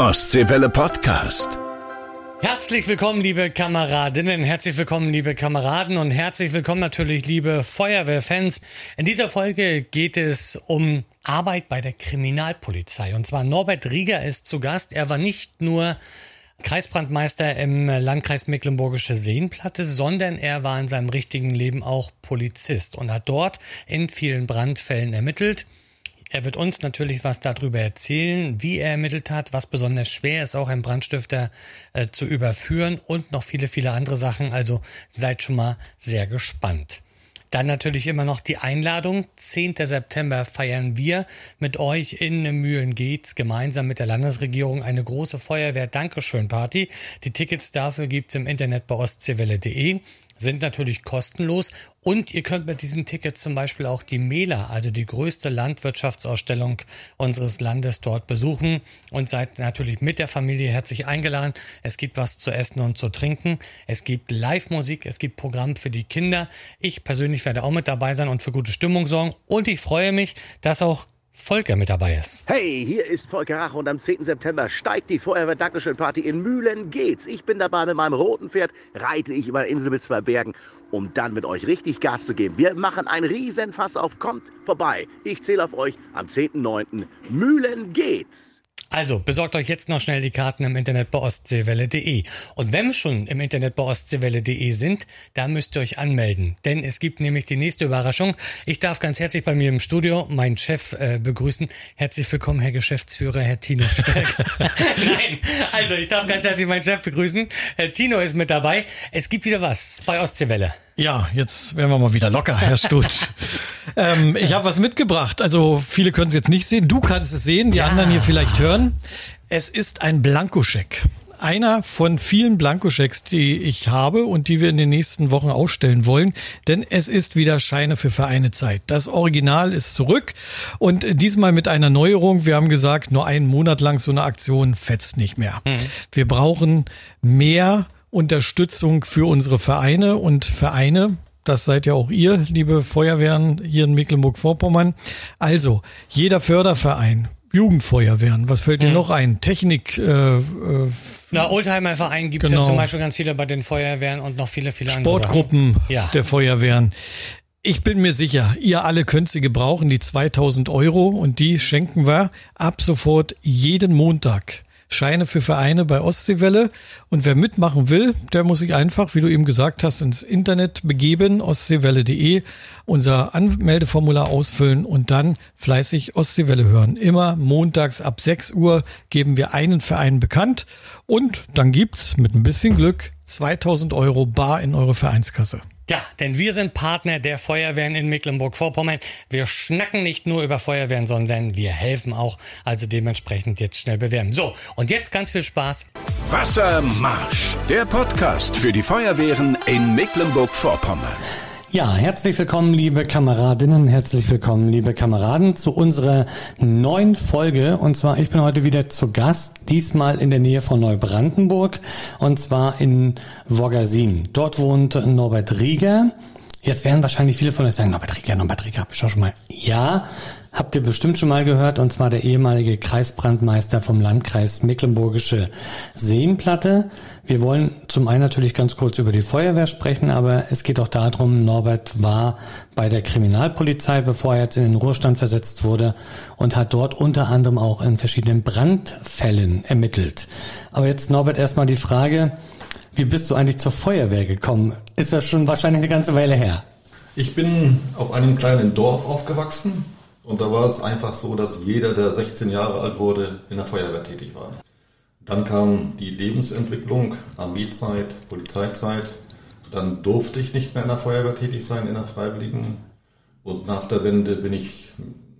Ostseewelle Podcast. Herzlich willkommen, liebe Kameradinnen, herzlich willkommen, liebe Kameraden und herzlich willkommen natürlich, liebe Feuerwehrfans. In dieser Folge geht es um Arbeit bei der Kriminalpolizei. Und zwar Norbert Rieger ist zu Gast. Er war nicht nur Kreisbrandmeister im Landkreis Mecklenburgische Seenplatte, sondern er war in seinem richtigen Leben auch Polizist und hat dort in vielen Brandfällen ermittelt. Er wird uns natürlich was darüber erzählen, wie er ermittelt hat, was besonders schwer ist, auch einen Brandstifter äh, zu überführen und noch viele, viele andere Sachen. Also seid schon mal sehr gespannt. Dann natürlich immer noch die Einladung. 10. September feiern wir mit euch in Mühlen-Geht's gemeinsam mit der Landesregierung eine große Feuerwehr-Dankeschön-Party. Die Tickets dafür gibt's im Internet bei ostseewelle.de sind natürlich kostenlos und ihr könnt mit diesen Tickets zum Beispiel auch die Mela, also die größte Landwirtschaftsausstellung unseres Landes dort besuchen und seid natürlich mit der Familie herzlich eingeladen. Es gibt was zu essen und zu trinken. Es gibt Live-Musik, es gibt Programm für die Kinder. Ich persönlich werde auch mit dabei sein und für gute Stimmung sorgen und ich freue mich, dass auch Volker mit dabei ist. Hey, hier ist Volker Rach und am 10. September steigt die Feuerwehr Dankeschön Party in Mühlen geht's. Ich bin dabei mit meinem roten Pferd, reite ich über eine Insel mit zwei Bergen, um dann mit euch richtig Gas zu geben. Wir machen ein Riesenfass auf, kommt vorbei. Ich zähle auf euch am 10.9. Mühlen geht's. Also besorgt euch jetzt noch schnell die Karten im Internet bei ostseewelle.de. Und wenn wir schon im Internet bei ostseewelle.de sind, da müsst ihr euch anmelden. Denn es gibt nämlich die nächste Überraschung. Ich darf ganz herzlich bei mir im Studio meinen Chef äh, begrüßen. Herzlich willkommen, Herr Geschäftsführer, Herr Tino Stärk. Nein, also ich darf ganz herzlich meinen Chef begrüßen. Herr Tino ist mit dabei. Es gibt wieder was bei Ostseewelle. Ja, jetzt werden wir mal wieder locker, Herr Stutz. ähm, ich habe was mitgebracht. Also viele können es jetzt nicht sehen. Du kannst es sehen, die ja. anderen hier vielleicht hören. Es ist ein Blankoscheck. Einer von vielen Blankoschecks, die ich habe und die wir in den nächsten Wochen ausstellen wollen. Denn es ist wieder Scheine für Vereine Zeit. Das Original ist zurück und diesmal mit einer Neuerung. Wir haben gesagt, nur einen Monat lang so eine Aktion fetzt nicht mehr. Mhm. Wir brauchen mehr Unterstützung für unsere Vereine und Vereine. Das seid ja auch ihr, liebe Feuerwehren hier in Mecklenburg-Vorpommern. Also, jeder Förderverein, Jugendfeuerwehren, was fällt dir hm. noch ein? Technik. Äh, äh, Na, Oldtimer-Verein gibt es genau. ja zum Beispiel ganz viele bei den Feuerwehren und noch viele, viele andere. Sportgruppen ja. der Feuerwehren. Ich bin mir sicher, ihr alle könnt sie gebrauchen, die 2000 Euro, und die schenken wir ab sofort jeden Montag Scheine für Vereine bei Ostseewelle. Und wer mitmachen will, der muss sich einfach, wie du eben gesagt hast, ins Internet begeben, ostseewelle.de, unser Anmeldeformular ausfüllen und dann fleißig Ostseewelle hören. Immer montags ab 6 Uhr geben wir einen Verein bekannt und dann gibt's mit ein bisschen Glück 2000 Euro bar in eure Vereinskasse. Ja, denn wir sind Partner der Feuerwehren in Mecklenburg-Vorpommern. Wir schnacken nicht nur über Feuerwehren, sondern wir helfen auch. Also dementsprechend jetzt schnell bewerben. So, und jetzt ganz viel Spaß. Wassermarsch, der Podcast für die Feuerwehren in Mecklenburg-Vorpommern. Ja, herzlich willkommen, liebe Kameradinnen, herzlich willkommen, liebe Kameraden, zu unserer neuen Folge. Und zwar, ich bin heute wieder zu Gast, diesmal in der Nähe von Neubrandenburg, und zwar in Woggersin. Dort wohnt Norbert Rieger. Jetzt werden wahrscheinlich viele von euch sagen, Norbert Rieger, Norbert Rieger, hab ich schon mal. Ja, habt ihr bestimmt schon mal gehört, und zwar der ehemalige Kreisbrandmeister vom Landkreis Mecklenburgische Seenplatte. Wir wollen zum einen natürlich ganz kurz über die Feuerwehr sprechen, aber es geht auch darum, Norbert war bei der Kriminalpolizei, bevor er jetzt in den Ruhestand versetzt wurde und hat dort unter anderem auch in verschiedenen Brandfällen ermittelt. Aber jetzt, Norbert, erstmal die Frage, wie bist du eigentlich zur Feuerwehr gekommen? Ist das schon wahrscheinlich eine ganze Weile her? Ich bin auf einem kleinen Dorf aufgewachsen und da war es einfach so, dass jeder, der 16 Jahre alt wurde, in der Feuerwehr tätig war. Dann kam die Lebensentwicklung, Armeezeit, Polizeizeit. Dann durfte ich nicht mehr in der Feuerwehr tätig sein, in der Freiwilligen. Und nach der Wende bin ich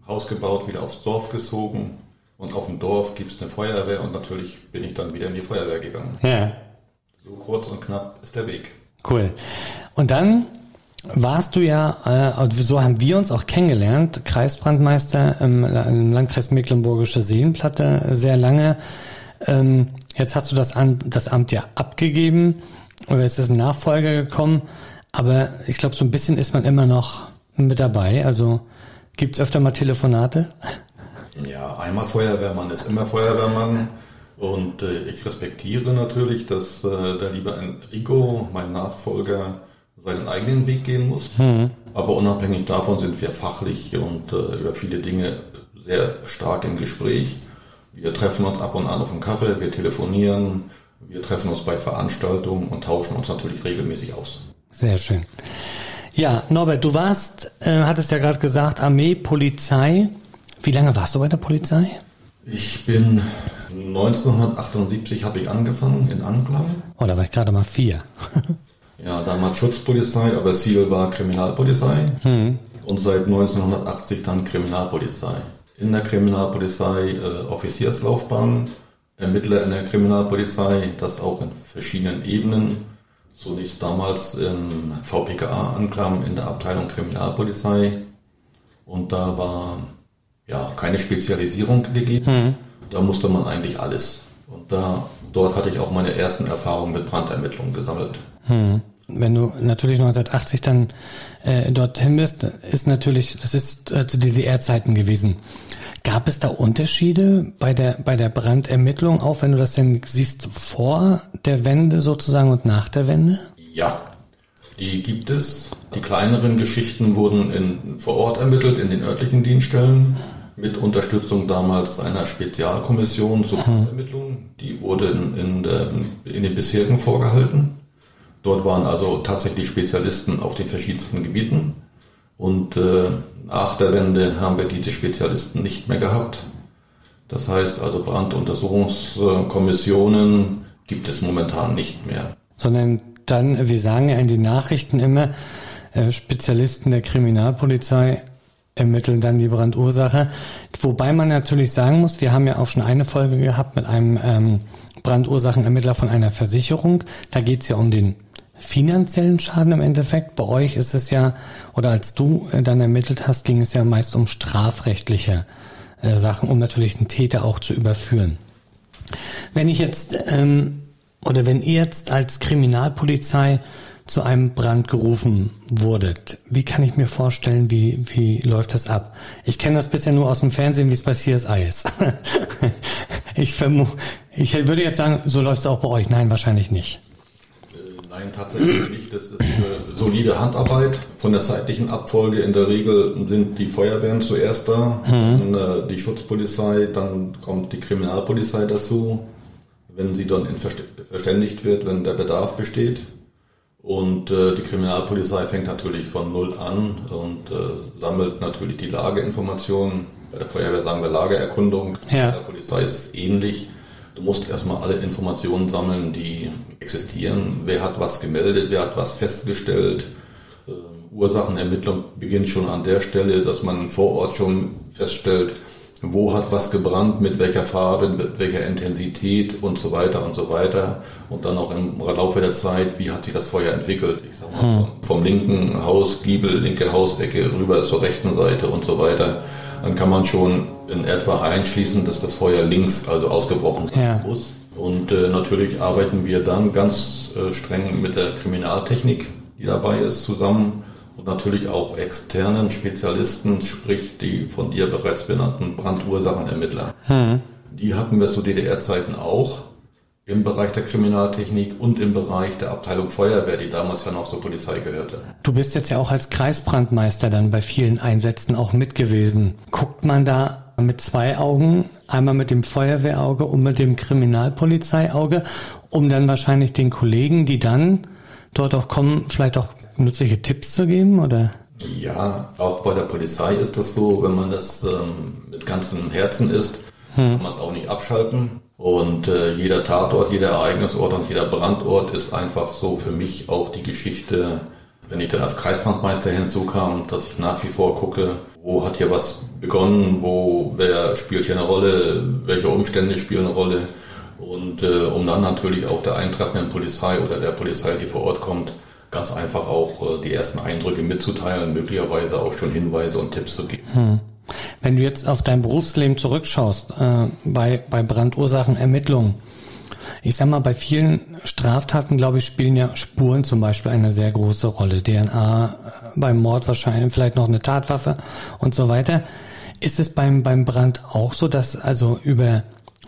Haus gebaut, wieder aufs Dorf gezogen. Und auf dem Dorf gibt es eine Feuerwehr und natürlich bin ich dann wieder in die Feuerwehr gegangen. Ja. So kurz und knapp ist der Weg. Cool. Und dann warst du ja, äh, so haben wir uns auch kennengelernt, Kreisbrandmeister im, im Landkreis Mecklenburgische Seenplatte sehr lange. Ähm, jetzt hast du das, An das Amt ja abgegeben oder es ist ein Nachfolger gekommen, aber ich glaube, so ein bisschen ist man immer noch mit dabei. Also gibt es öfter mal Telefonate? Ja, einmal Feuerwehrmann ist immer Feuerwehrmann Und äh, ich respektiere natürlich, dass äh, der liebe Enrico, mein Nachfolger, seinen eigenen Weg gehen muss. Mhm. Aber unabhängig davon sind wir fachlich und äh, über viele Dinge sehr stark im Gespräch. Wir treffen uns ab und an auf einen Kaffee, wir telefonieren, wir treffen uns bei Veranstaltungen und tauschen uns natürlich regelmäßig aus. Sehr schön. Ja, Norbert, du warst, äh, hattest ja gerade gesagt, Armee, Polizei. Wie lange warst du bei der Polizei? Ich bin 1978 habe ich angefangen in Anklam. Oh, da war ich gerade mal vier. ja, damals Schutzpolizei, aber Ziel war Kriminalpolizei. Hm. Und seit 1980 dann Kriminalpolizei. In der Kriminalpolizei äh, Offizierslaufbahn, Ermittler in der Kriminalpolizei, das auch in verschiedenen Ebenen. Zunächst damals im VPKA anklam in der Abteilung Kriminalpolizei. Und da war ja keine Spezialisierung gegeben. Hm. Da musste man eigentlich alles. Und da, dort hatte ich auch meine ersten Erfahrungen mit Brandermittlungen gesammelt. Hm. Wenn du natürlich 1980 dann äh, dorthin bist, ist natürlich, das ist äh, zu DDR-Zeiten gewesen. Gab es da Unterschiede bei der, bei der Brandermittlung, auch wenn du das denn siehst vor der Wende sozusagen und nach der Wende? Ja, die gibt es. Die kleineren Geschichten wurden in, vor Ort ermittelt, in den örtlichen Dienststellen mit Unterstützung damals einer Spezialkommission zur Ermittlung. Die wurde in, in, der, in den Bezirken vorgehalten. Dort waren also tatsächlich Spezialisten auf den verschiedensten Gebieten. Und äh, nach der Wende haben wir diese Spezialisten nicht mehr gehabt. Das heißt also Branduntersuchungskommissionen gibt es momentan nicht mehr. Sondern dann, wir sagen ja in den Nachrichten immer, äh, Spezialisten der Kriminalpolizei ermitteln dann die Brandursache. Wobei man natürlich sagen muss, wir haben ja auch schon eine Folge gehabt mit einem ähm, Brandursachenermittler von einer Versicherung. Da geht es ja um den finanziellen Schaden im Endeffekt. Bei euch ist es ja, oder als du äh, dann ermittelt hast, ging es ja meist um strafrechtliche äh, Sachen, um natürlich den Täter auch zu überführen. Wenn ich jetzt, ähm, oder wenn ihr jetzt als Kriminalpolizei zu einem Brand gerufen wurdet. Wie kann ich mir vorstellen, wie, wie läuft das ab? Ich kenne das bisher nur aus dem Fernsehen, wie es bei CSI ist. ich vermute, ich würde jetzt sagen, so läuft es auch bei euch. Nein, wahrscheinlich nicht. Äh, nein, tatsächlich nicht. Das ist eine solide Handarbeit. Von der zeitlichen Abfolge in der Regel sind die Feuerwehren zuerst da, mhm. dann äh, die Schutzpolizei, dann kommt die Kriminalpolizei dazu, wenn sie dann verständigt wird, wenn der Bedarf besteht. Und äh, die Kriminalpolizei fängt natürlich von Null an und äh, sammelt natürlich die Lageinformationen. Bei der Feuerwehr sagen wir Lagererkundung. Ja. Bei der Polizei ist es ähnlich. Du musst erstmal alle Informationen sammeln, die existieren. Wer hat was gemeldet, wer hat was festgestellt. Äh, Ursachenermittlung beginnt schon an der Stelle, dass man vor Ort schon feststellt, wo hat was gebrannt, mit welcher Farbe, mit welcher Intensität und so weiter und so weiter. Und dann auch im Laufe der Zeit, wie hat sich das Feuer entwickelt. Ich sag mal, hm. vom, vom, linken Hausgiebel, linke Hausecke rüber zur rechten Seite und so weiter. Dann kann man schon in etwa einschließen, dass das Feuer links also ausgebrochen sein ja. muss. Und äh, natürlich arbeiten wir dann ganz äh, streng mit der Kriminaltechnik, die dabei ist, zusammen und natürlich auch externen Spezialisten, sprich die von dir bereits benannten Brandursachenermittler. Hm. Die hatten wir zu DDR-Zeiten auch im Bereich der Kriminaltechnik und im Bereich der Abteilung Feuerwehr, die damals ja noch zur Polizei gehörte. Du bist jetzt ja auch als Kreisbrandmeister dann bei vielen Einsätzen auch mit gewesen. Guckt man da mit zwei Augen, einmal mit dem Feuerwehrauge und mit dem Kriminalpolizeiauge, um dann wahrscheinlich den Kollegen, die dann dort auch kommen, vielleicht auch nützliche Tipps zu geben, oder? Ja, auch bei der Polizei ist das so, wenn man das ähm, mit ganzem Herzen ist, hm. kann man es auch nicht abschalten. Und äh, jeder Tatort, jeder Ereignisort und jeder Brandort ist einfach so für mich auch die Geschichte, wenn ich dann als Kreisbrandmeister hinzukam, dass ich nach wie vor gucke, wo hat hier was begonnen, wo, wer spielt hier eine Rolle, welche Umstände spielen eine Rolle. Und äh, um dann natürlich auch der eintreffenden Polizei oder der Polizei, die vor Ort kommt, ganz einfach auch äh, die ersten Eindrücke mitzuteilen, möglicherweise auch schon Hinweise und Tipps zu geben. Hm. Wenn du jetzt auf dein Berufsleben zurückschaust, äh, bei, bei Brandursachenermittlungen, ich sag mal, bei vielen Straftaten, glaube ich, spielen ja Spuren zum Beispiel eine sehr große Rolle. DNA, äh, beim Mord wahrscheinlich vielleicht noch eine Tatwaffe und so weiter. Ist es beim, beim Brand auch so, dass also über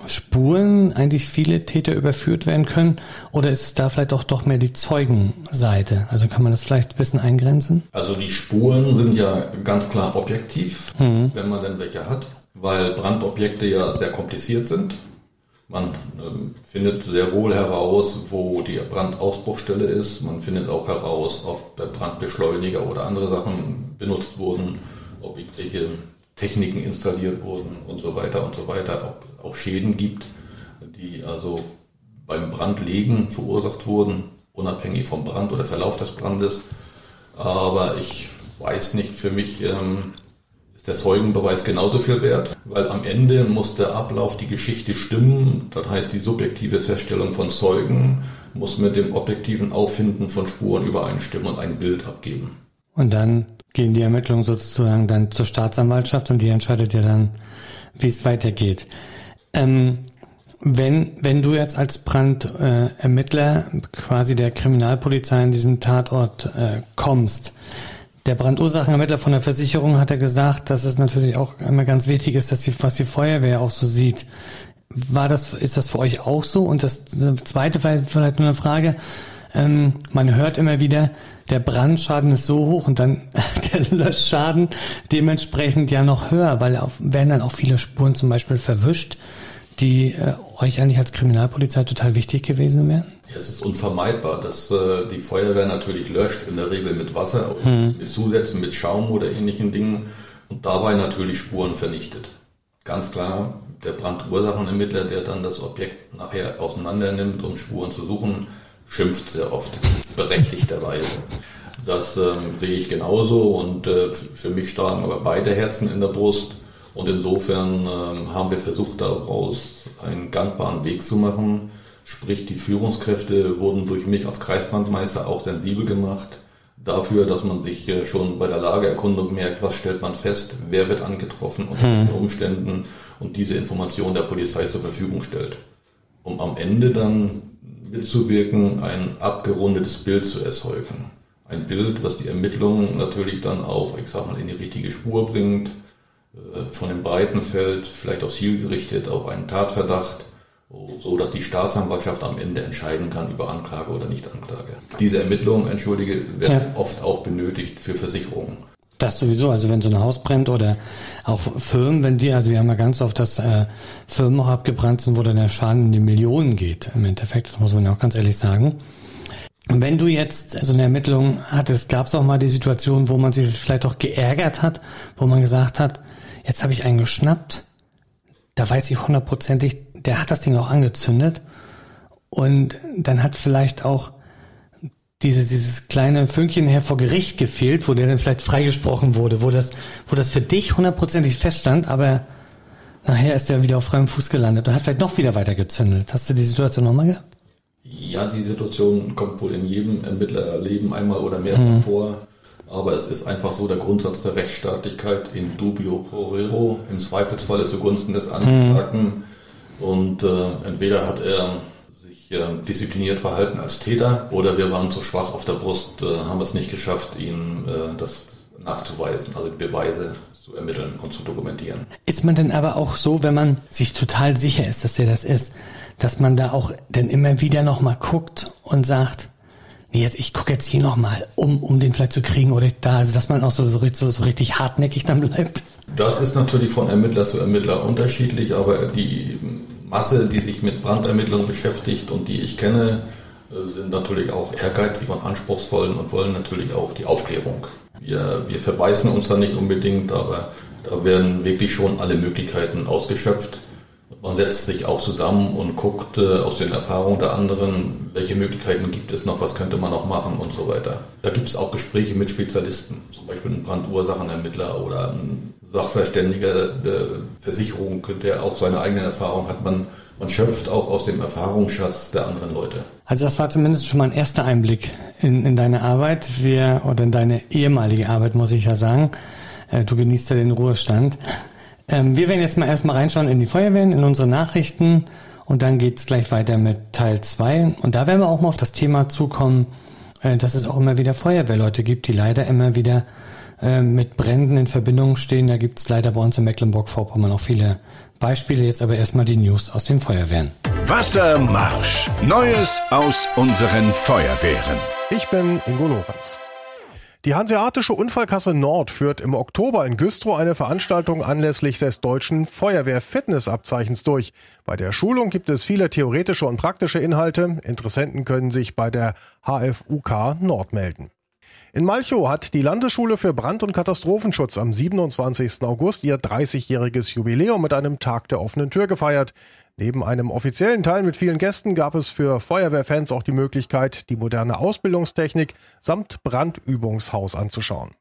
Spuren eigentlich viele Täter überführt werden können? Oder ist es da vielleicht auch doch mehr die Zeugenseite? Also kann man das vielleicht ein bisschen eingrenzen? Also die Spuren sind ja ganz klar objektiv, mhm. wenn man denn welche hat, weil Brandobjekte ja sehr kompliziert sind. Man ähm, findet sehr wohl heraus, wo die Brandausbruchstelle ist. Man findet auch heraus, ob Brandbeschleuniger oder andere Sachen benutzt wurden, ob irgendwelche Techniken installiert wurden und so weiter und so weiter, ob auch Schäden gibt, die also beim Brandlegen verursacht wurden, unabhängig vom Brand oder Verlauf des Brandes. Aber ich weiß nicht, für mich ähm, ist der Zeugenbeweis genauso viel wert, weil am Ende muss der Ablauf, die Geschichte stimmen. Das heißt, die subjektive Feststellung von Zeugen muss mit dem objektiven Auffinden von Spuren übereinstimmen und ein Bild abgeben. Und dann gehen die Ermittlungen sozusagen dann zur Staatsanwaltschaft und die entscheidet ja dann, wie es weitergeht. Ähm, wenn, wenn du jetzt als Brandermittler äh, quasi der Kriminalpolizei in diesen Tatort äh, kommst, der Brandursachenermittler von der Versicherung hat ja gesagt, dass es natürlich auch immer ganz wichtig ist, dass die, was die Feuerwehr auch so sieht. War das, ist das für euch auch so? Und das zweite vielleicht nur eine Frage. Ähm, man hört immer wieder, der Brandschaden ist so hoch und dann der Löschschaden dementsprechend ja noch höher, weil auf, werden dann auch viele Spuren zum Beispiel verwischt, die äh, euch eigentlich als Kriminalpolizei total wichtig gewesen wären? Ja, es ist unvermeidbar, dass äh, die Feuerwehr natürlich löscht, in der Regel mit Wasser, hm. mit Zusätzen, mit Schaum oder ähnlichen Dingen und dabei natürlich Spuren vernichtet. Ganz klar, der Brandursachenermittler, der dann das Objekt nachher auseinander nimmt, um Spuren zu suchen, schimpft sehr oft, berechtigterweise. Das ähm, sehe ich genauso und äh, für mich schlagen aber beide Herzen in der Brust. Und insofern ähm, haben wir versucht, daraus einen gangbaren Weg zu machen. Sprich, die Führungskräfte wurden durch mich als Kreisbrandmeister auch sensibel gemacht dafür, dass man sich äh, schon bei der Lageerkundung merkt, was stellt man fest, wer wird angetroffen, unter hm. welchen Umständen und diese Information der Polizei zur Verfügung stellt. Um am Ende dann mitzuwirken, ein abgerundetes Bild zu erzeugen. Ein Bild, was die Ermittlungen natürlich dann auch, ich sag mal, in die richtige Spur bringt, äh, von dem breiten Feld, vielleicht auch zielgerichtet auf einen Tatverdacht, so dass die Staatsanwaltschaft am Ende entscheiden kann über Anklage oder Nicht-Anklage. Diese Ermittlungen, entschuldige, werden ja. oft auch benötigt für Versicherungen. Das sowieso, also wenn so ein Haus brennt oder auch Firmen, wenn die, also wir haben ja ganz oft, dass äh, Firmen auch abgebrannt sind, wo dann der Schaden in die Millionen geht. Im Endeffekt, das muss man ja auch ganz ehrlich sagen. Und wenn du jetzt so eine Ermittlung hattest, gab es auch mal die Situation, wo man sich vielleicht auch geärgert hat, wo man gesagt hat, jetzt habe ich einen geschnappt, da weiß ich hundertprozentig, der hat das Ding auch angezündet. Und dann hat vielleicht auch dieses, dieses kleine Fünkchen her vor Gericht gefehlt, wo der dann vielleicht freigesprochen wurde, wo das, wo das für dich hundertprozentig feststand, aber nachher ist er wieder auf freiem Fuß gelandet und hat vielleicht noch wieder weiter gezündelt. Hast du die Situation nochmal gehabt? Ja, die Situation kommt wohl in jedem Ermittlerleben einmal oder mehrfach mhm. vor. Aber es ist einfach so der Grundsatz der Rechtsstaatlichkeit in dubio pro reo, im Zweifelsfalle zugunsten des Angeklagten. Mhm. Und äh, entweder hat er diszipliniert verhalten als Täter oder wir waren zu schwach auf der Brust, äh, haben es nicht geschafft, ihm äh, das nachzuweisen, also Beweise zu ermitteln und zu dokumentieren. Ist man denn aber auch so, wenn man sich total sicher ist, dass er das ist, dass man da auch dann immer wieder nochmal guckt und sagt, nee, jetzt, ich gucke jetzt hier nochmal, um, um den vielleicht zu kriegen oder da, also dass man auch so, so, so richtig hartnäckig dann bleibt? Das ist natürlich von Ermittler zu Ermittler unterschiedlich, aber die Masse, die sich mit Brandermittlungen beschäftigt und die ich kenne, äh, sind natürlich auch ehrgeizig und anspruchsvoll und wollen natürlich auch die Aufklärung. Wir, wir verbeißen uns da nicht unbedingt, aber da werden wirklich schon alle Möglichkeiten ausgeschöpft. Man setzt sich auch zusammen und guckt äh, aus den Erfahrungen der anderen, welche Möglichkeiten gibt es noch, was könnte man noch machen und so weiter. Da gibt es auch Gespräche mit Spezialisten, zum Beispiel ein Brandursachenermittler oder ein Sachverständiger der Versicherung, der auch seine eigene Erfahrung hat. Man, man schöpft auch aus dem Erfahrungsschatz der anderen Leute. Also das war zumindest schon mal ein erster Einblick in, in deine Arbeit, wir, oder in deine ehemalige Arbeit, muss ich ja sagen. Äh, du genießt ja den Ruhestand. Ähm, wir werden jetzt mal erstmal reinschauen in die Feuerwehren, in unsere Nachrichten und dann geht's gleich weiter mit Teil 2. Und da werden wir auch mal auf das Thema zukommen, äh, dass es auch immer wieder Feuerwehrleute gibt, die leider immer wieder äh, mit Bränden in Verbindung stehen. Da gibt es leider bei uns in Mecklenburg-Vorpommern auch viele Beispiele. Jetzt aber erstmal die News aus den Feuerwehren. Wassermarsch. Neues aus unseren Feuerwehren. Ich bin Ingo Lorenz. Die Hanseatische Unfallkasse Nord führt im Oktober in Güstrow eine Veranstaltung anlässlich des deutschen Feuerwehr-Fitnessabzeichens durch. Bei der Schulung gibt es viele theoretische und praktische Inhalte. Interessenten können sich bei der HFUK Nord melden. In Malchow hat die Landesschule für Brand- und Katastrophenschutz am 27. August ihr 30-jähriges Jubiläum mit einem Tag der offenen Tür gefeiert. Neben einem offiziellen Teil mit vielen Gästen gab es für Feuerwehrfans auch die Möglichkeit, die moderne Ausbildungstechnik samt Brandübungshaus anzuschauen.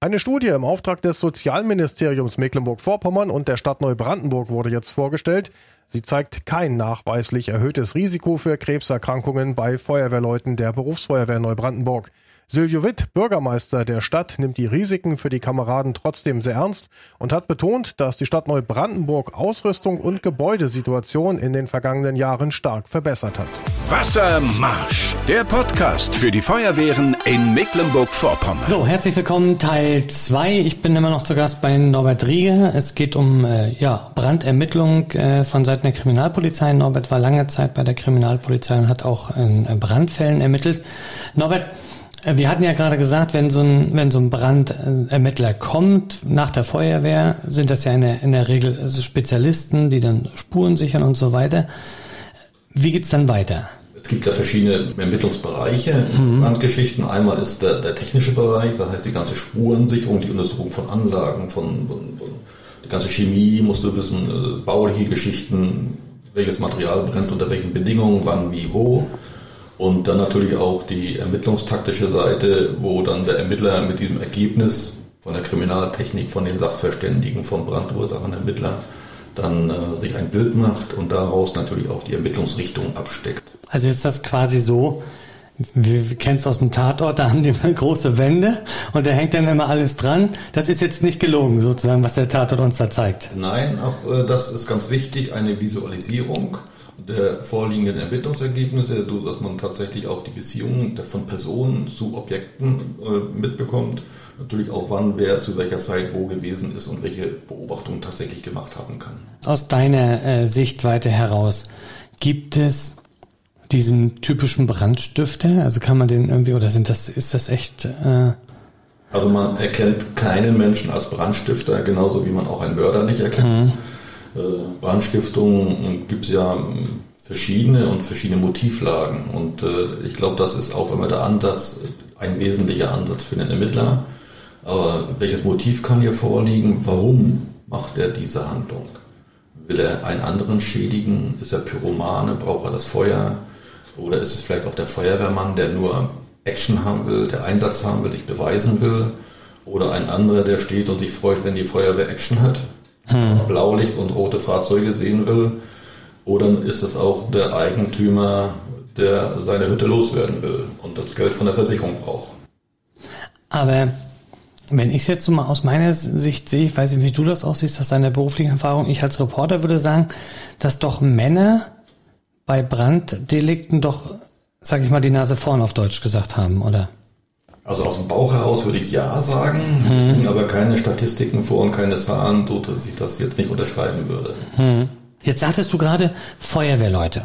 Eine Studie im Auftrag des Sozialministeriums Mecklenburg-Vorpommern und der Stadt Neubrandenburg wurde jetzt vorgestellt. Sie zeigt kein nachweislich erhöhtes Risiko für Krebserkrankungen bei Feuerwehrleuten der Berufsfeuerwehr Neubrandenburg. Silvio Witt, Bürgermeister der Stadt, nimmt die Risiken für die Kameraden trotzdem sehr ernst und hat betont, dass die Stadt Neubrandenburg Ausrüstung und Gebäudesituation in den vergangenen Jahren stark verbessert hat. Wassermarsch, der Podcast für die Feuerwehren in Mecklenburg-Vorpommern. So, herzlich willkommen, Teil 2. Ich bin immer noch zu Gast bei Norbert Rieger. Es geht um äh, ja, Brandermittlung äh, von Seiten der Kriminalpolizei. Norbert war lange Zeit bei der Kriminalpolizei und hat auch in äh, Brandfällen ermittelt. Norbert, wir hatten ja gerade gesagt, wenn so ein, wenn so ein Brandermittler kommt nach der Feuerwehr, sind das ja in der, in der Regel Spezialisten, die dann Spuren sichern und so weiter. Wie geht's dann weiter? Es gibt ja verschiedene Ermittlungsbereiche in Brandgeschichten. Einmal ist der, der, technische Bereich, das heißt die ganze Spurensicherung, die Untersuchung von Anlagen, von, von, von die ganze Chemie, musst du wissen, äh, bauliche Geschichten, welches Material brennt, unter welchen Bedingungen, wann, wie, wo. Und dann natürlich auch die ermittlungstaktische Seite, wo dann der Ermittler mit diesem Ergebnis von der Kriminaltechnik, von den Sachverständigen, vom Brandursachenermittler dann äh, sich ein Bild macht und daraus natürlich auch die Ermittlungsrichtung absteckt. Also ist das quasi so, wir, wir kennen es aus dem Tatort, da haben die immer große Wände und da hängt dann immer alles dran. Das ist jetzt nicht gelogen, sozusagen, was der Tatort uns da zeigt. Nein, auch äh, das ist ganz wichtig, eine Visualisierung der vorliegenden Ermittlungsergebnisse, dass man tatsächlich auch die Beziehungen von Personen zu Objekten äh, mitbekommt. Natürlich auch wann wer zu welcher Zeit wo gewesen ist und welche Beobachtungen tatsächlich gemacht haben kann. Aus deiner äh, Sichtweite heraus, gibt es diesen typischen Brandstifter? Also kann man den irgendwie, oder sind das, ist das echt... Äh also man erkennt keinen Menschen als Brandstifter, genauso wie man auch einen Mörder nicht erkennt. Mhm. Äh, Brandstiftung gibt es ja verschiedene und verschiedene Motivlagen. Und äh, ich glaube, das ist auch immer der Ansatz, ein wesentlicher Ansatz für den Ermittler. Aber welches Motiv kann hier vorliegen? Warum macht er diese Handlung? Will er einen anderen schädigen? Ist er Pyromane? Braucht er das Feuer? Oder ist es vielleicht auch der Feuerwehrmann, der nur Action haben will, der Einsatz haben will, sich beweisen will? Oder ein anderer, der steht und sich freut, wenn die Feuerwehr Action hat? hm. Blaulicht und rote Fahrzeuge sehen will. Oder ist es auch der Eigentümer, der seine Hütte loswerden will und das Geld von der Versicherung braucht. Aber wenn ich es jetzt so mal aus meiner Sicht sehe, ich weiß nicht, wie du das aussiehst, aus deiner beruflichen Erfahrung, ich als Reporter würde sagen, dass doch Männer bei Branddelikten doch, sag ich mal, die Nase vorn auf Deutsch gesagt haben, oder? Also aus dem Bauch heraus würde ich ja sagen, hm. aber keine Statistiken vor und keine Zahlen, so dass ich das jetzt nicht unterschreiben würde. Hm. Jetzt sagtest du gerade Feuerwehrleute.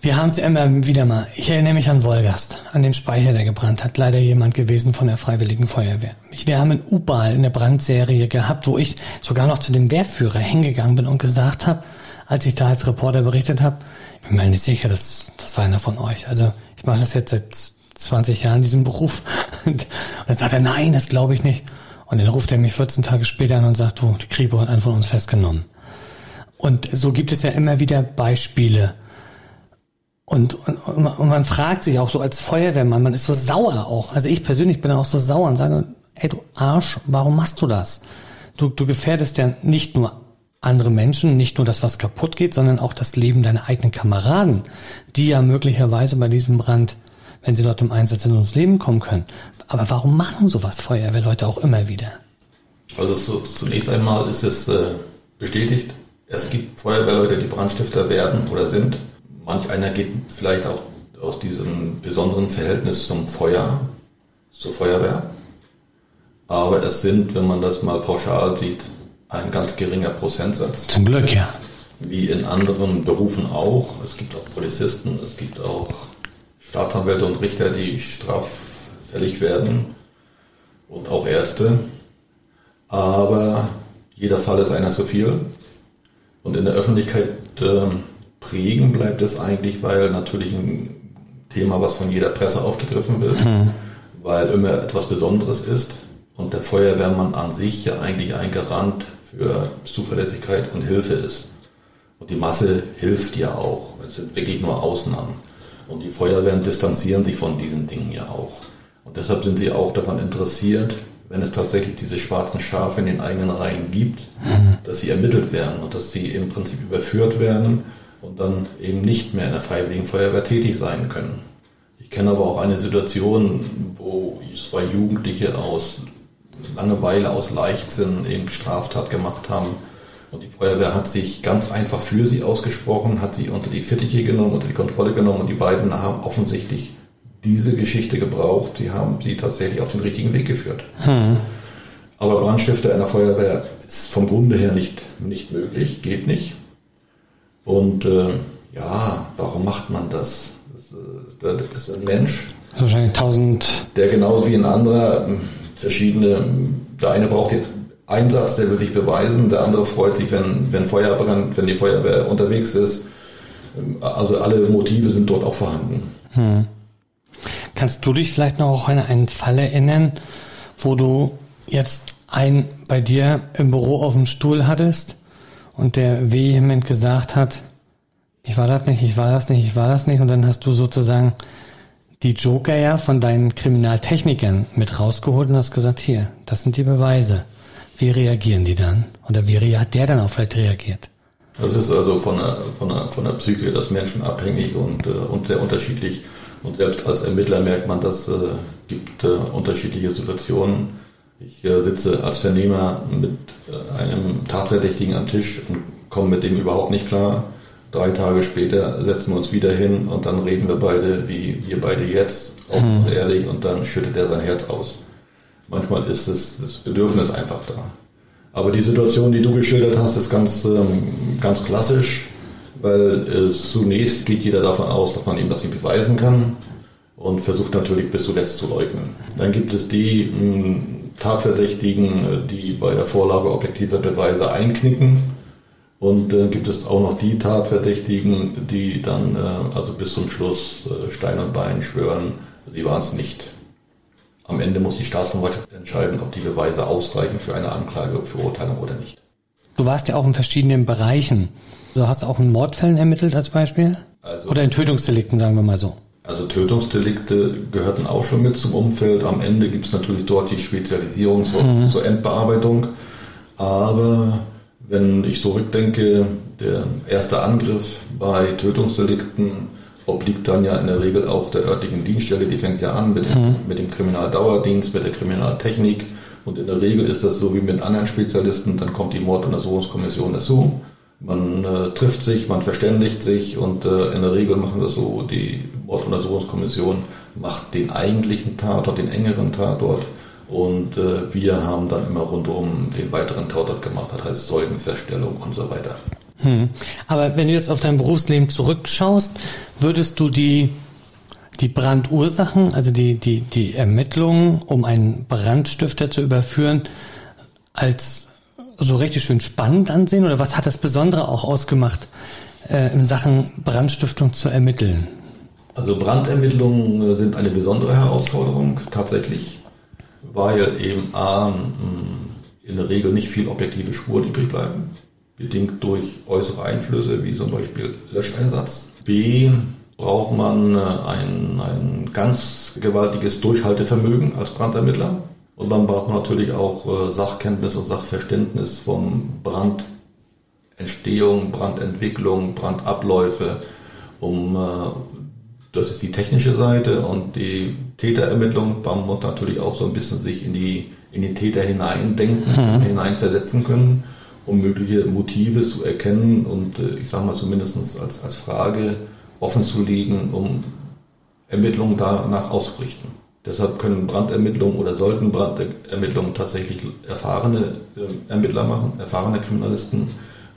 Wir haben es ja immer wieder mal. Ich erinnere mich an Wolgast, an den Speicher, der gebrannt hat. Leider jemand gewesen von der Freiwilligen Feuerwehr. Wir haben in U-Ball eine Brandserie gehabt, wo ich sogar noch zu dem Wehrführer hingegangen bin und gesagt habe, als ich da als Reporter berichtet habe, ich bin mir nicht sicher, das, das war einer von euch. Also ich mache das jetzt seit 20 Jahren, diesen Beruf. Und dann sagt er, nein, das glaube ich nicht. Und dann ruft er mich 14 Tage später an und sagt, du, die Kripo hat einen von uns festgenommen. Und so gibt es ja immer wieder Beispiele. Und, und, und man fragt sich auch so als Feuerwehrmann, man ist so sauer auch. Also ich persönlich bin auch so sauer und sage, ey du Arsch, warum machst du das? Du, du gefährdest ja nicht nur andere Menschen, nicht nur das, was kaputt geht, sondern auch das Leben deiner eigenen Kameraden, die ja möglicherweise bei diesem Brand wenn sie dort im Einsatz in uns Leben kommen können. Aber warum machen sowas Feuerwehrleute auch immer wieder? Also so, zunächst einmal ist es äh, bestätigt, es gibt Feuerwehrleute, die Brandstifter werden oder sind. Manch einer geht vielleicht auch aus diesem besonderen Verhältnis zum Feuer, zur Feuerwehr. Aber es sind, wenn man das mal pauschal sieht, ein ganz geringer Prozentsatz. Zum Glück, ja. Wie in anderen Berufen auch. Es gibt auch Polizisten, es gibt auch Staatsanwälte und Richter, die straffällig werden und auch Ärzte. Aber jeder Fall ist einer zu viel. Und in der Öffentlichkeit äh, prägen bleibt es eigentlich, weil natürlich ein Thema, was von jeder Presse aufgegriffen wird, mhm. weil immer etwas Besonderes ist und der Feuerwehrmann an sich ja eigentlich ein Garant für Zuverlässigkeit und Hilfe ist. Und die Masse hilft ja auch. Es sind wirklich nur Ausnahmen. Und die Feuerwehren distanzieren sich von diesen Dingen ja auch. Und deshalb sind sie auch daran interessiert, wenn es tatsächlich diese schwarzen Schafe in den eigenen Reihen gibt, mhm. dass sie ermittelt werden und dass sie im Prinzip überführt werden und dann eben nicht mehr in der Freiwilligen Feuerwehr tätig sein können. Ich kenne aber auch eine Situation, wo zwei Jugendliche aus Langeweile, aus Leichtsinn eben Straftat gemacht haben. Und die Feuerwehr hat sich ganz einfach für sie ausgesprochen, hat sie unter die Fittiche genommen, unter die Kontrolle genommen und die beiden haben offensichtlich diese Geschichte gebraucht. Die haben sie tatsächlich auf den richtigen Weg geführt. Hm. Aber Brandstifter in der Feuerwehr ist vom Grunde her nicht, nicht möglich, geht nicht. Und äh, ja, warum macht man das? Das, äh, das ist ein Mensch. Wahrscheinlich tausend. Der genauso wie ein anderer ähm, verschiedene, der eine braucht den Einsatz, der will sich beweisen, der andere freut sich, wenn, wenn Feuer brennt, wenn die Feuerwehr unterwegs ist. Also alle Motive sind dort auch vorhanden. Hm. Kannst du dich vielleicht noch an einen Fall erinnern, wo du jetzt einen bei dir im Büro auf dem Stuhl hattest und der vehement gesagt hat, ich war das nicht, ich war das nicht, ich war das nicht und dann hast du sozusagen die Joker ja von deinen Kriminaltechnikern mit rausgeholt und hast gesagt, hier, das sind die Beweise. Wie reagieren die dann? Oder wie hat der dann auch vielleicht reagiert? Das ist also von der, von der, von der Psyche des Menschen abhängig und, äh, und sehr unterschiedlich. Und selbst als Ermittler merkt man, dass es äh, gibt äh, unterschiedliche Situationen. Ich äh, sitze als Vernehmer mit äh, einem Tatverdächtigen am Tisch und komme mit dem überhaupt nicht klar. Drei Tage später setzen wir uns wieder hin und dann reden wir beide, wie wir beide jetzt, offen mhm. und ehrlich, und dann schüttet er sein Herz aus. Manchmal ist es das Bedürfnis einfach da. Aber die Situation, die du geschildert hast, ist ganz, ähm, ganz klassisch, weil äh, zunächst geht jeder davon aus, dass man ihm das nicht beweisen kann und versucht natürlich bis zuletzt zu leugnen. Dann gibt es die mh, Tatverdächtigen, die bei der Vorlage objektiver Beweise einknicken und äh, gibt es auch noch die Tatverdächtigen, die dann äh, also bis zum Schluss äh, Stein und Bein schwören, sie waren es nicht. Am Ende muss die Staatsanwaltschaft entscheiden, ob die Beweise ausreichen für eine Anklage, für Urteilung oder nicht. Du warst ja auch in verschiedenen Bereichen. Also hast du auch in Mordfällen ermittelt als Beispiel? Also, oder in Tötungsdelikten, sagen wir mal so. Also Tötungsdelikte gehörten auch schon mit zum Umfeld. Am Ende gibt es natürlich dort die Spezialisierung zur, mhm. zur Endbearbeitung. Aber wenn ich zurückdenke, der erste Angriff bei Tötungsdelikten obliegt dann ja in der Regel auch der örtlichen Dienststelle, die fängt ja an mit dem, mhm. mit dem Kriminaldauerdienst, mit der Kriminaltechnik. Und in der Regel ist das so wie mit anderen Spezialisten, dann kommt die Morduntersuchungskommission dazu. Man äh, trifft sich, man verständigt sich und äh, in der Regel machen das so, die Morduntersuchungskommission macht den eigentlichen Tatort, den engeren Tatort und äh, wir haben dann immer rundum den weiteren Tatort gemacht, das heißt Zeugenfeststellung und so weiter. Hm. Aber wenn du jetzt auf dein Berufsleben zurückschaust, würdest du die, die Brandursachen, also die, die, die Ermittlungen, um einen Brandstifter zu überführen, als so richtig schön spannend ansehen? Oder was hat das Besondere auch ausgemacht, äh, in Sachen Brandstiftung zu ermitteln? Also Brandermittlungen sind eine besondere Herausforderung, tatsächlich weil eben A, in der Regel nicht viel objektive Spuren übrig bleiben, bedingt durch äußere Einflüsse wie zum Beispiel Löscheinsatz. B, braucht man äh, ein, ein ganz gewaltiges Durchhaltevermögen als Brandermittler. Und man braucht natürlich auch äh, Sachkenntnis und Sachverständnis von Brandentstehung, Brandentwicklung, Brandabläufe, um äh, das ist die technische Seite und die Täterermittlung. Man muss natürlich auch so ein bisschen sich in die, in den Täter hineindenken, mhm. hineinversetzen können, um mögliche Motive zu erkennen und äh, ich sage mal zumindest als, als Frage offen zu legen, um Ermittlungen danach auszurichten. Deshalb können Brandermittlungen oder sollten Brandermittlungen tatsächlich erfahrene äh, Ermittler machen, erfahrene Kriminalisten,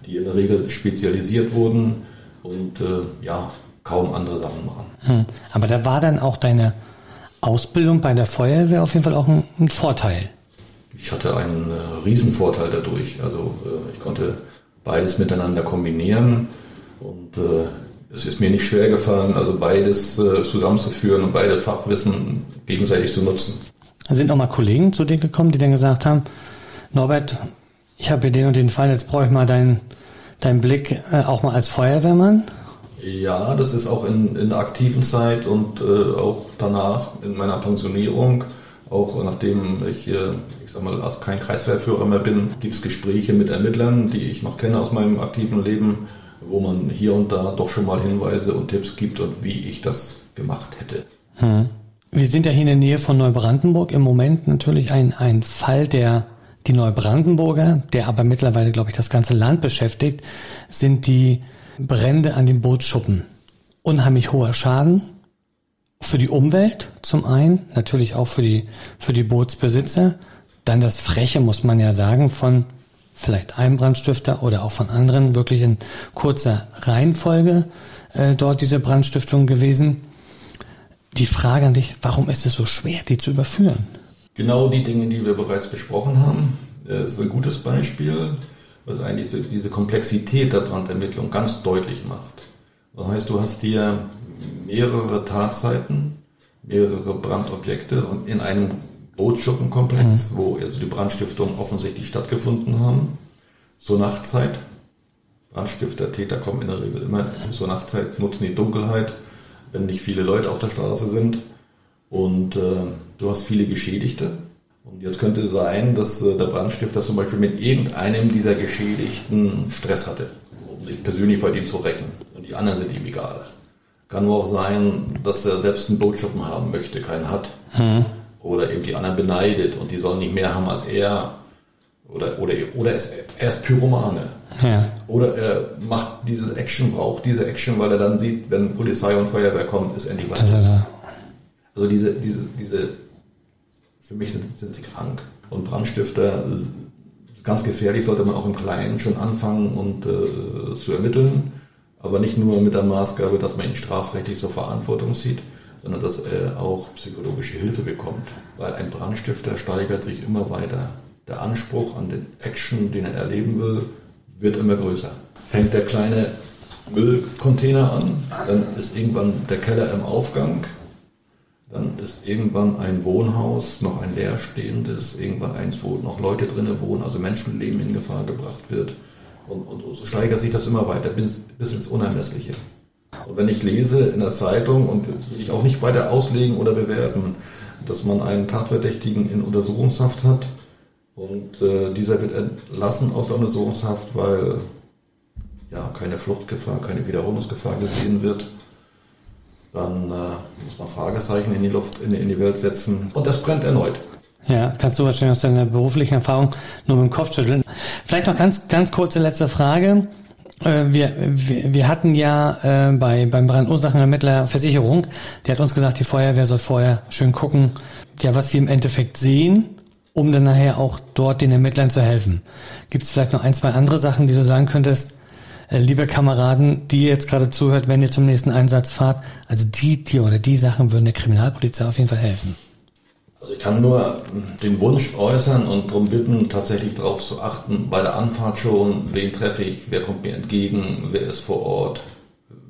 die in der Regel spezialisiert wurden und äh, ja, kaum andere Sachen machen. Hm. Aber da war dann auch deine Ausbildung bei der Feuerwehr auf jeden Fall auch ein, ein Vorteil. Ich hatte einen äh, Riesenvorteil dadurch. Also äh, ich konnte beides miteinander kombinieren und äh, es ist mir nicht schwer gefallen, also beides äh, zusammenzuführen und beide Fachwissen gegenseitig zu nutzen. Sind auch mal Kollegen zu dir gekommen, die dann gesagt haben, Norbert, ich habe hier den und den Fall, jetzt brauche ich mal deinen, deinen Blick auch mal als Feuerwehrmann? Ja, das ist auch in, in der aktiven Zeit und äh, auch danach in meiner Pensionierung, auch nachdem ich, äh, ich sag mal, also kein Kreiswehrführer mehr bin, gibt es Gespräche mit Ermittlern, die ich noch kenne aus meinem aktiven Leben, wo man hier und da doch schon mal Hinweise und Tipps gibt und wie ich das gemacht hätte. Hm. Wir sind ja hier in der Nähe von Neubrandenburg. Im Moment natürlich ein, ein Fall, der die Neubrandenburger, der aber mittlerweile, glaube ich, das ganze Land beschäftigt, sind die Brände an den Bootsschuppen. Unheimlich hoher Schaden für die Umwelt zum einen, natürlich auch für die, für die Bootsbesitzer. Dann das Freche, muss man ja sagen, von vielleicht einem Brandstifter oder auch von anderen, wirklich in kurzer Reihenfolge äh, dort diese Brandstiftung gewesen. Die Frage an dich, warum ist es so schwer, die zu überführen? Genau die Dinge, die wir bereits besprochen haben, das ist ein gutes Beispiel, was eigentlich diese Komplexität der Brandermittlung ganz deutlich macht. Das heißt, du hast hier mehrere Tatzeiten, mehrere Brandobjekte und in einem Bootschuppenkomplex, mhm. wo also die Brandstiftungen offensichtlich stattgefunden haben, zur Nachtzeit. Brandstifter, Täter kommen in der Regel immer zur Nachtzeit, nutzen die Dunkelheit, wenn nicht viele Leute auf der Straße sind. Und äh, du hast viele Geschädigte. Und jetzt könnte sein, dass äh, der Brandstifter zum Beispiel mit irgendeinem dieser Geschädigten Stress hatte, um sich persönlich bei dem zu rächen. Und die anderen sind ihm egal. Kann nur auch sein, dass er selbst einen Bootschuppen haben möchte, keinen hat. Mhm oder eben die anderen beneidet und die sollen nicht mehr haben als er. Oder, oder, oder er ist, er ist Pyromane. Ja. Oder er macht diese Action, braucht diese Action, weil er dann sieht, wenn Polizei und Feuerwehr kommt, ist endlich was. Also diese, diese, diese, für mich sind, sind sie krank. Und Brandstifter, ganz gefährlich, sollte man auch im Kleinen schon anfangen und äh, zu ermitteln. Aber nicht nur mit der Maßgabe, dass man ihn strafrechtlich zur Verantwortung zieht, sondern dass er auch psychologische Hilfe bekommt. Weil ein Brandstifter steigert sich immer weiter. Der Anspruch an den Action, den er erleben will, wird immer größer. Fängt der kleine Müllcontainer an, dann ist irgendwann der Keller im Aufgang, dann ist irgendwann ein Wohnhaus, noch ein leerstehendes, irgendwann eins, wo noch Leute drinnen wohnen, also Menschenleben in Gefahr gebracht wird. Und, und so steigert sich das immer weiter bis, bis ins Unermessliche. Und wenn ich lese in der Zeitung, und will ich auch nicht weiter auslegen oder bewerten, dass man einen Tatverdächtigen in Untersuchungshaft hat und äh, dieser wird entlassen aus der Untersuchungshaft, weil ja keine Fluchtgefahr, keine Wiederholungsgefahr gesehen wird, dann äh, muss man Fragezeichen in die Luft, in, in die Welt setzen und das brennt erneut. Ja, kannst du wahrscheinlich aus deiner beruflichen Erfahrung nur mit dem Kopf schütteln. Vielleicht noch ganz, ganz kurze letzte Frage. Äh, wir, wir, wir hatten ja äh, bei, beim Brandursachenermittler Versicherung, der hat uns gesagt, die Feuerwehr soll vorher schön gucken, ja, was sie im Endeffekt sehen, um dann nachher auch dort den Ermittlern zu helfen. Gibt es vielleicht noch ein, zwei andere Sachen, die du sagen könntest, liebe Kameraden, die jetzt gerade zuhört, wenn ihr zum nächsten Einsatz fahrt, also die, die oder die Sachen würden der Kriminalpolizei auf jeden Fall helfen. Also ich kann nur den Wunsch äußern und darum bitten, tatsächlich darauf zu achten, bei der Anfahrt schon, wen treffe ich, wer kommt mir entgegen, wer ist vor Ort,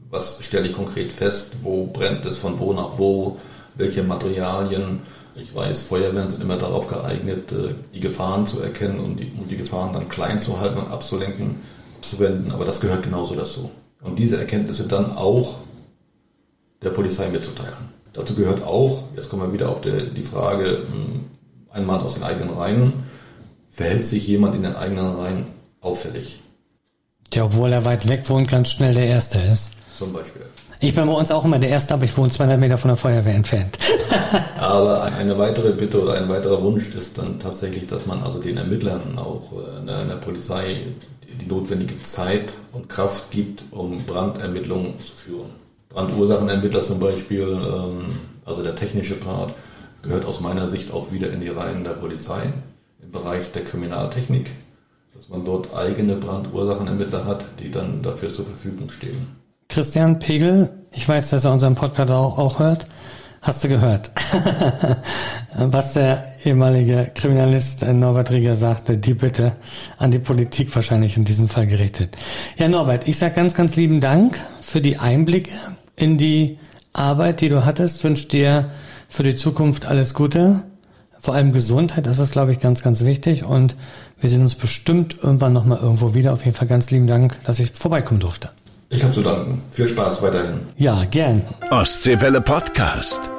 was stelle ich konkret fest, wo brennt es, von wo nach wo, welche Materialien. Ich weiß, Feuerwehren sind immer darauf geeignet, äh, die Gefahren zu erkennen und die, die Gefahren dann klein zu halten und abzulenken, abzuwenden, aber das gehört genauso dazu. Und diese Erkenntnisse dann auch der Polizei mitzuteilen. Dazu gehört auch, jetzt kommen wir wieder auf die, die Frage, hm, ein Mann aus den eigenen Reihen, verhält sich jemand in den eigenen Reihen auffällig? Ja, obwohl er weit weg wohnt, ganz schnell der Erste ist. Zum Beispiel. Ich bin bei uns auch immer der Erste, aber ich wohne 200 Meter von der Feuerwehr entfernt. aber eine weitere Bitte oder ein weiterer Wunsch ist dann tatsächlich, dass man also den Ermittlern auch in äh, der Polizei die notwendige Zeit und Kraft gibt, um Brandermittlungen zu führen. Brandursachenermittler zum Beispiel, ähm, also der technische Part, gehört aus meiner Sicht auch wieder in die Reihen der Polizei im Bereich der Kriminaltechnik, dass man dort eigene Brandursachenermittler hat, die dann dafür zur Verfügung stehen. Christian Pegel, ich weiß, dass er unseren Podcast auch, auch hört. Hast du gehört, was der ehemalige Kriminalist Norbert Rieger sagte, die Bitte an die Politik wahrscheinlich in diesem Fall gerichtet. Ja, Norbert, ich sage ganz, ganz lieben Dank für die Einblicke in die Arbeit, die du hattest. Wünsche dir für die Zukunft alles Gute. Vor allem Gesundheit, das ist, glaube ich, ganz, ganz wichtig. Und wir sehen uns bestimmt irgendwann nochmal irgendwo wieder. Auf jeden Fall ganz lieben Dank, dass ich vorbeikommen durfte. Ich habe zu danken. Viel Spaß weiterhin. Ja, gern. Ostseewelle Podcast.